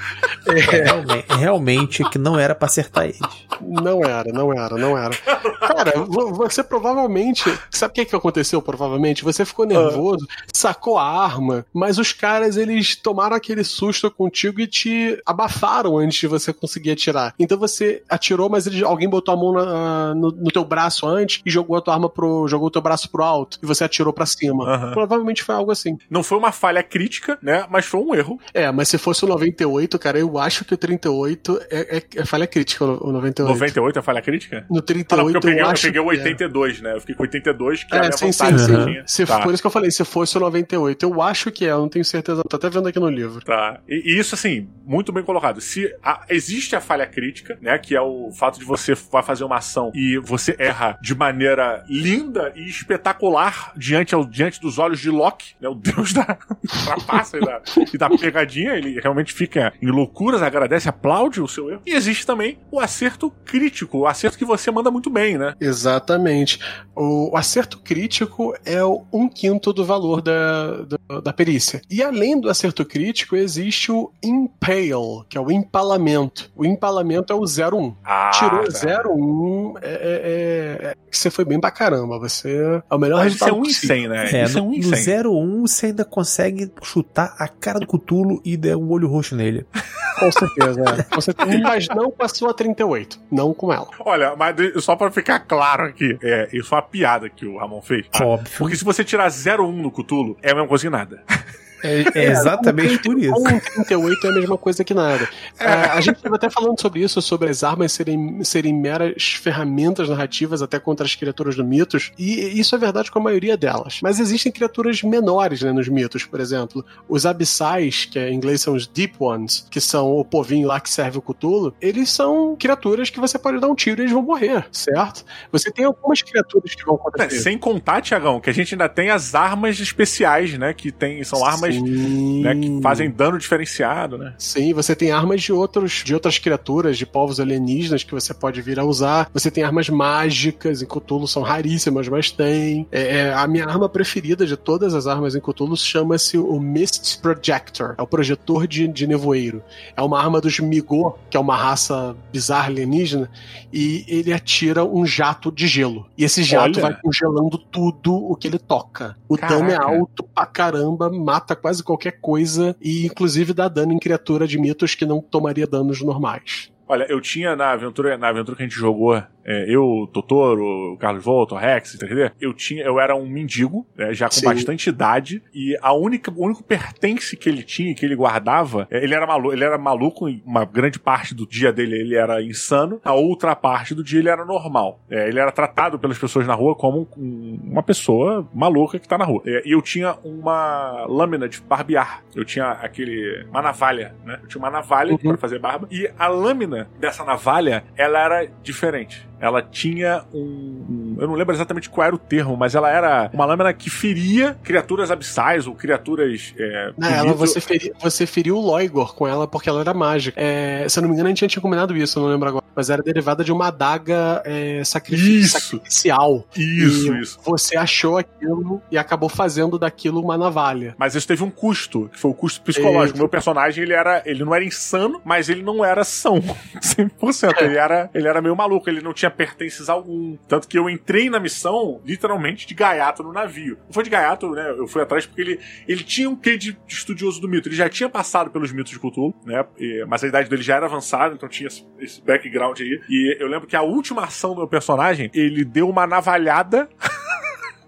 É. Realmente, realmente que não era pra acertar eles. Não era, não era, não era. Cara, você provavelmente. Sabe o que, que aconteceu, provavelmente? Você ficou nervoso, sacou a arma, mas os caras eles tomaram aquele susto contigo e te abafaram antes de você conseguir atirar. Então você atirou, mas eles, alguém botou a mão na, no, no, teu braço antes e jogou a tua arma pro. jogou o teu braço pro alto. E você atirou pra cima. Uhum. Provavelmente foi algo assim. Não foi uma falha crítica, né? Mas foi um erro. É, mas se fosse o 98, cara, eu acho que o 38 é, é, é falha crítica, o 98. 98 é falha crítica? No 38 ah, não, eu peguei, eu, eu peguei o 82, é. né? Eu fiquei com 82, que é, é a minha sim, sim, sim. Se, tá. Por isso que eu falei, se fosse o 98. Eu acho que é, eu não tenho certeza. Tô até vendo aqui no livro. Tá. E, e isso, assim, muito bem colocado. Se a, existe a falha crítica, né? Que é o fato de você vai fazer uma ação e você erra de maneira linda e espetacular diante, ao, diante dos olhos de Loki, né? O deus da trapaça e, da, e da pegadinha. Ele realmente fica em loucuras, agradece, aplaude o seu erro. E existe também o acerto crítico, o acerto que você manda muito bem, né? Exatamente. O, acerto crítico é o um quinto do valor da, da, da, perícia. E além do acerto crítico, existe o impale, que é o empalamento. O empalamento é o 01. Ah, Tirou tá. 01, é, é, é, é, você foi bem pra caramba. Você é o melhor Mas resultado. Isso é 1 em 100, né? É, isso no, é 1 em 100. No 01 você ainda consegue chutar a cara do Cutulo e der um olho roxo nele. Com certeza, é. Com certeza. Mas não com a sua 38. Não com ela. Olha, mas só pra ficar claro aqui, é, isso é uma piada que o Ramon fez. Óbvio. Porque se você tirar 01 no Cutulo, é a mesma coisa que nada. É, é exatamente por isso. Um 38 é a mesma coisa que nada. É. A, a gente estava até falando sobre isso, sobre as armas serem, serem meras ferramentas narrativas até contra as criaturas do mitos, e isso é verdade com a maioria delas. Mas existem criaturas menores né, nos mitos, por exemplo. Os abissais, que em inglês são os Deep Ones, que são o povinho lá que serve o Cthulhu, eles são criaturas que você pode dar um tiro e eles vão morrer, certo? Você tem algumas criaturas que vão acontecer. É, sem contar, Tiagão, que a gente ainda tem as armas especiais, né? Que tem, são armas né, que fazem dano diferenciado, né? Sim, você tem armas de outros de outras criaturas, de povos alienígenas que você pode vir a usar. Você tem armas mágicas, em Cthulhu são raríssimas, mas tem. É, é, a minha arma preferida de todas as armas em Cthulhu chama-se o Mist Projector. É o projetor de, de nevoeiro. É uma arma dos Migor, que é uma raça bizarra alienígena, e ele atira um jato de gelo. E esse jato Olha. vai congelando tudo o que ele toca. O Caraca. dano é alto pra caramba, mata quase qualquer coisa e inclusive dá dano em criatura de mitos que não tomaria danos normais. Olha, eu tinha na aventura, na aventura que a gente jogou é, eu, o Totoro, o Carlos Volta, o Rex, entendeu? Eu tinha, eu era um mendigo, né, já com Sim. bastante idade, e a única, o único pertence que ele tinha, que ele guardava, é, ele era maluco, ele era maluco, uma grande parte do dia dele ele era insano, a outra parte do dia ele era normal. É, ele era tratado pelas pessoas na rua como um, uma pessoa maluca que tá na rua. É, e eu tinha uma lâmina de barbear. Eu tinha aquele, uma navalha, né? Eu tinha uma navalha uhum. para fazer barba, e a lâmina dessa navalha, ela era diferente ela tinha um, um, Eu não lembro exatamente qual era o termo, mas ela era uma lâmina que feria criaturas abissais ou criaturas. É, não, ela, você, feri, você feriu o Loigor com ela porque ela era mágica. É, se eu não me engano, a gente tinha combinado isso, eu não lembro agora. Mas era derivada de uma adaga é, sacrifici sacrificial. Isso, isso. Você achou aquilo e acabou fazendo daquilo uma navalha. Mas isso teve um custo, que foi o custo psicológico. O meu personagem, ele era. Ele não era insano, mas ele não era são. 100%. Ele era, ele era meio maluco, ele não tinha pertences algum. Tanto que eu entrei na missão, literalmente, de gaiato no navio. Não foi de gaiato, né? Eu fui atrás porque ele, ele tinha um quê de, estudioso do mito. Ele já tinha passado pelos mitos de Cthulhu, né? E, mas a idade dele já era avançada, então tinha esse background aí. E eu lembro que a última ação do meu personagem, ele deu uma navalhada.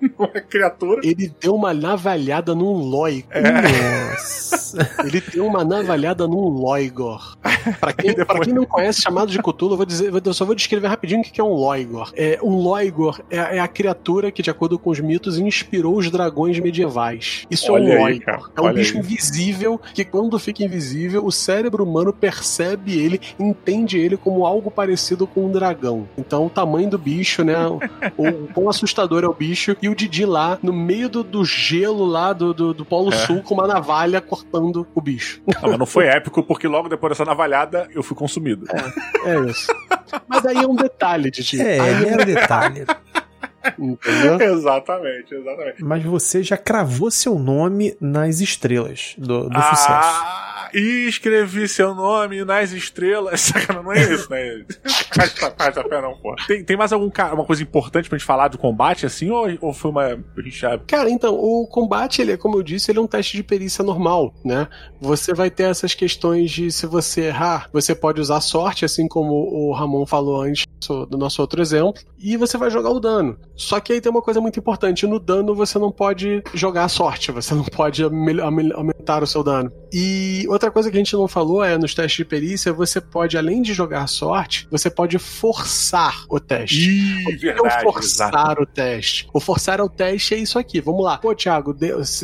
numa criatura. Ele deu uma navalhada num Loigor. É. Nossa. Ele deu uma navalhada num Loigor. Pra quem, depois... pra quem não conhece chamado de Cthulhu, eu, vou dizer, eu só vou descrever rapidinho o que é um Loigor. É, um Loigor é, é, a criatura que, de acordo com os mitos, inspirou os dragões medievais. Isso Olha é um Loigor. é um bicho aí. invisível que, quando fica invisível, o cérebro humano percebe ele, entende ele como algo parecido com um dragão. Então, o tamanho do bicho, né? o, o quão assustador é o bicho e o Didi lá no meio do, do gelo lá do, do, do Polo é. Sul com uma navalha cortando o bicho. Não, mas não foi épico porque logo depois dessa navalhada eu fui consumido. É, é isso. Mas aí é um detalhe, Didi. É, aí é um detalhe. Entendeu? exatamente, exatamente. Mas você já cravou seu nome nas estrelas do, do ah, sucesso. E escrevi seu nome nas estrelas. Sacana, não é isso, né? Faz a pé não, pô. Tem, tem mais algum uma coisa importante pra gente falar do combate, assim, ou, ou foi uma. Cara, então, o combate, ele é, como eu disse, ele é um teste de perícia normal, né? Você vai ter essas questões de se você errar, você pode usar sorte, assim como o Ramon falou antes do nosso outro exemplo, e você vai jogar o dano. Só que aí tem uma coisa muito importante: no dano você não pode jogar a sorte, você não pode aumentar o seu dano. E outra coisa que a gente não falou é nos testes de perícia, você pode, além de jogar a sorte, você pode forçar o teste. Ih, o verdade, é o forçar exato. o teste? O forçar o teste é isso aqui. Vamos lá. Pô, Thiago,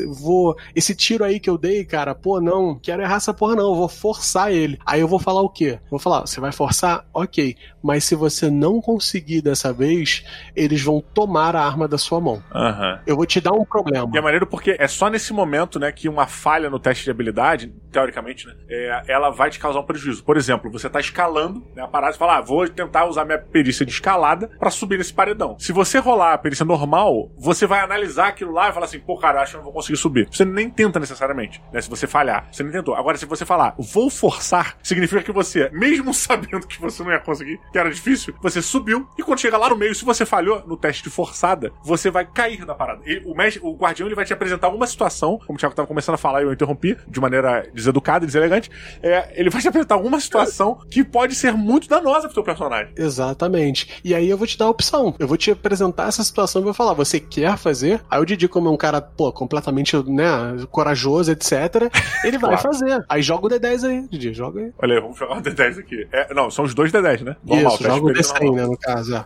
vou. Esse tiro aí que eu dei, cara, pô, não, quero errar essa porra, não. Eu vou forçar ele. Aí eu vou falar o quê? Vou falar, você vai forçar? Ok. Mas se você não conseguir dessa vez, eles vão tomar a arma da sua mão. Uhum. Eu vou te dar um problema. E é maneiro porque é só nesse momento, né, que uma falha no teste de habilidade, teoricamente, né, é, ela vai te causar um prejuízo. Por exemplo, você tá escalando né, a parada e fala, ah, vou tentar usar minha perícia de escalada para subir nesse paredão. Se você rolar a perícia normal, você vai analisar aquilo lá e falar assim, pô, cara, acho que eu não vou conseguir subir. Você nem tenta necessariamente, né, se você falhar. Você nem tentou. Agora, se você falar, vou forçar, significa que você, mesmo sabendo que você não ia conseguir, que era difícil, você subiu e quando chega lá no meio, se você falhou no teste de forçada, você vai cair da parada. E o, mestre, o guardião ele vai te apresentar alguma situação, como o Thiago tava começando a falar e eu interrompi, de maneira deseducada, deselegante, é, ele vai te apresentar alguma situação que pode ser muito danosa pro teu personagem. Exatamente. E aí eu vou te dar a opção. Eu vou te apresentar essa situação e vou falar, você quer fazer? Aí o Didi, como é um cara, pô, completamente, né, corajoso, etc., ele vai claro. fazer. Aí joga o D10 aí, Didi, joga aí. Olha aí, vamos jogar o D10 aqui. É, não, são os dois D10, né? Normal, Isso, joga o D100, né, no caso, é.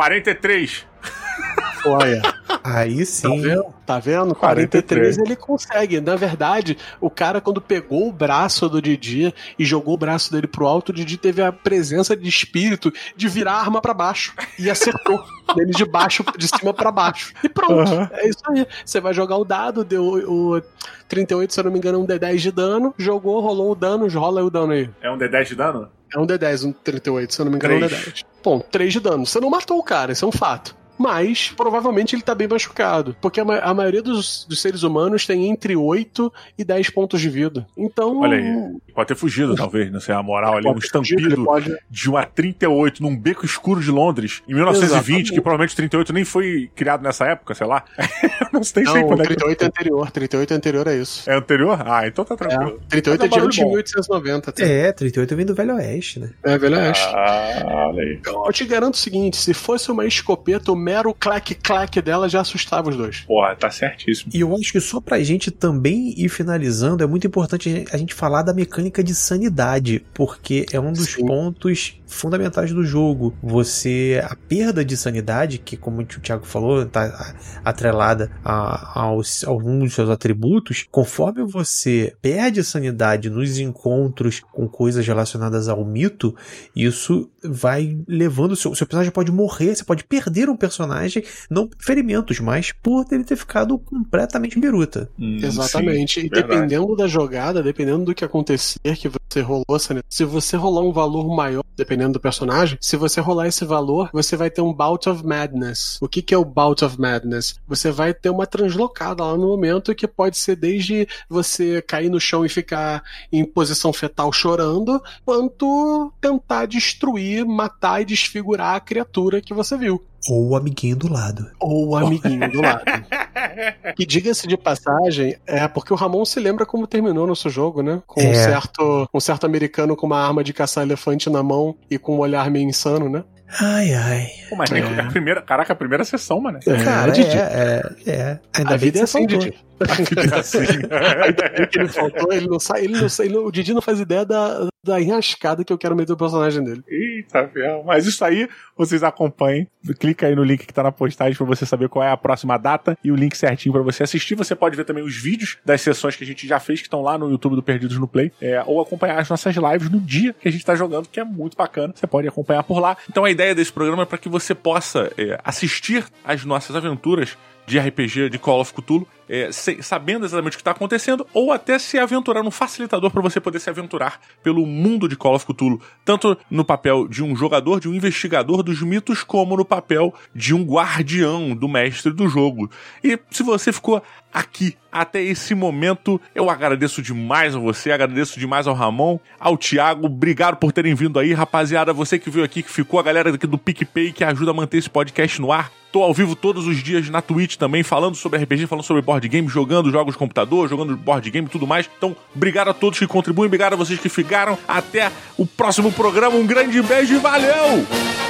43. Olha. Aí sim. Tá vendo? Tá vendo? 43, 43 ele consegue. Na verdade, o cara, quando pegou o braço do Didi e jogou o braço dele pro alto, o Didi teve a presença de espírito de virar a arma para baixo. E acertou dele de baixo, de cima para baixo. E pronto. Uhum. É isso aí. Você vai jogar o dado, deu o 38, se eu não me engano, um D10 de dano. Jogou, rolou o dano, rola o dano aí. É um D10 de dano? É um D10, um 38, se eu não me engano, 3. é um D10. Bom, 3 de dano. Você não matou o cara, isso é um fato mas provavelmente ele tá bem machucado. Porque a, ma a maioria dos, dos, seres humanos tem entre 8 e 10 pontos de vida. Então. Olha aí. Pode ter fugido, talvez, não sei, a moral ali, um estampido pode... de uma 38 num beco escuro de Londres, em 1920, Exatamente. que provavelmente 38 nem foi criado nessa época, sei lá. não sei não, quando 38 é, é anterior, 38 é anterior a isso. É anterior? Ah, então tá tranquilo. É. 38 é, é de antes de 1890. Tá? É, 38 vem do Velho Oeste, né? É, Velho Oeste. Ah, olha aí. Eu te garanto o seguinte, se fosse uma escopeta, o mero clack-clack dela já assustava os dois. Porra, tá certíssimo. E eu acho que só pra gente também ir finalizando, é muito importante a gente falar da mecânica de sanidade, porque é um dos Sim. pontos fundamentais do jogo. Você, a perda de sanidade, que como o Thiago falou, tá atrelada a, aos, a alguns dos seus atributos, conforme você perde a sanidade nos encontros com coisas relacionadas ao mito, isso vai levando o seu, seu personagem pode morrer, você pode perder um personagem, não por ferimentos, mas por ele ter ficado completamente biruta. Hum, Exatamente. sim, e verdade. dependendo da jogada, dependendo do que acontecer, que você rolou, se você rolar um valor maior, dependendo do personagem, se você rolar esse valor, você vai ter um Bout of Madness. O que, que é o Bout of Madness? Você vai ter uma translocada lá no momento que pode ser desde você cair no chão e ficar em posição fetal chorando, quanto tentar destruir, matar e desfigurar a criatura que você viu. Ou o amiguinho do lado. Ou o amiguinho do lado. E diga-se de passagem, é porque o Ramon se lembra como terminou nosso jogo, né? Com um, É. certo, um certo americano com uma arma de caçar elefante na mão e com um olhar meio insano, né? Ai, ai. Pô, mas É. a primeira, caraca, a primeira sessão, mano. Cara, Didi. é, é, é. Ainda A bem vida que é assim. Didi. Assim. Que ele faltou, ele não sai, ele não sai, ele não- o Didi não faz ideia da, da enrascada que eu quero meter o personagem dele. Eita, ferro. Mas isso aí, vocês acompanhem. Clica aí no link que tá na postagem pra você saber qual é a próxima data e o link certinho pra você assistir. Você pode ver também os vídeos das sessões que a gente já fez, que estão lá no YouTube do Perdidos no Play, é, ou acompanhar as nossas lives no dia que a gente tá jogando, que é muito bacana. Você pode acompanhar por lá. Então a ideia desse programa é para que você possa é, assistir às nossas aventuras de RPG de Call of Cthulhu, é, se- sabendo exatamente o que está acontecendo, ou até se aventurar num facilitador para você poder se aventurar pelo mundo de Call of Cthulhu, tanto no papel de um jogador, de um investigador dos mitos, como no papel de um guardião do mestre do jogo. E se você ficou aqui até esse momento, eu agradeço demais a você, agradeço demais ao Ramon, ao Thiago, obrigado por terem vindo aí, rapaziada, você que veio aqui, que ficou, a galera daqui do PicPay que ajuda a manter esse podcast no ar. Tô ao vivo todos os dias na Twitch também, falando sobre RPG, falando sobre board game, jogando jogos de computador, jogando board game e tudo mais. Então, obrigado a todos que contribuem, obrigado a vocês que ficaram. Até o próximo programa. Um grande beijo e valeu!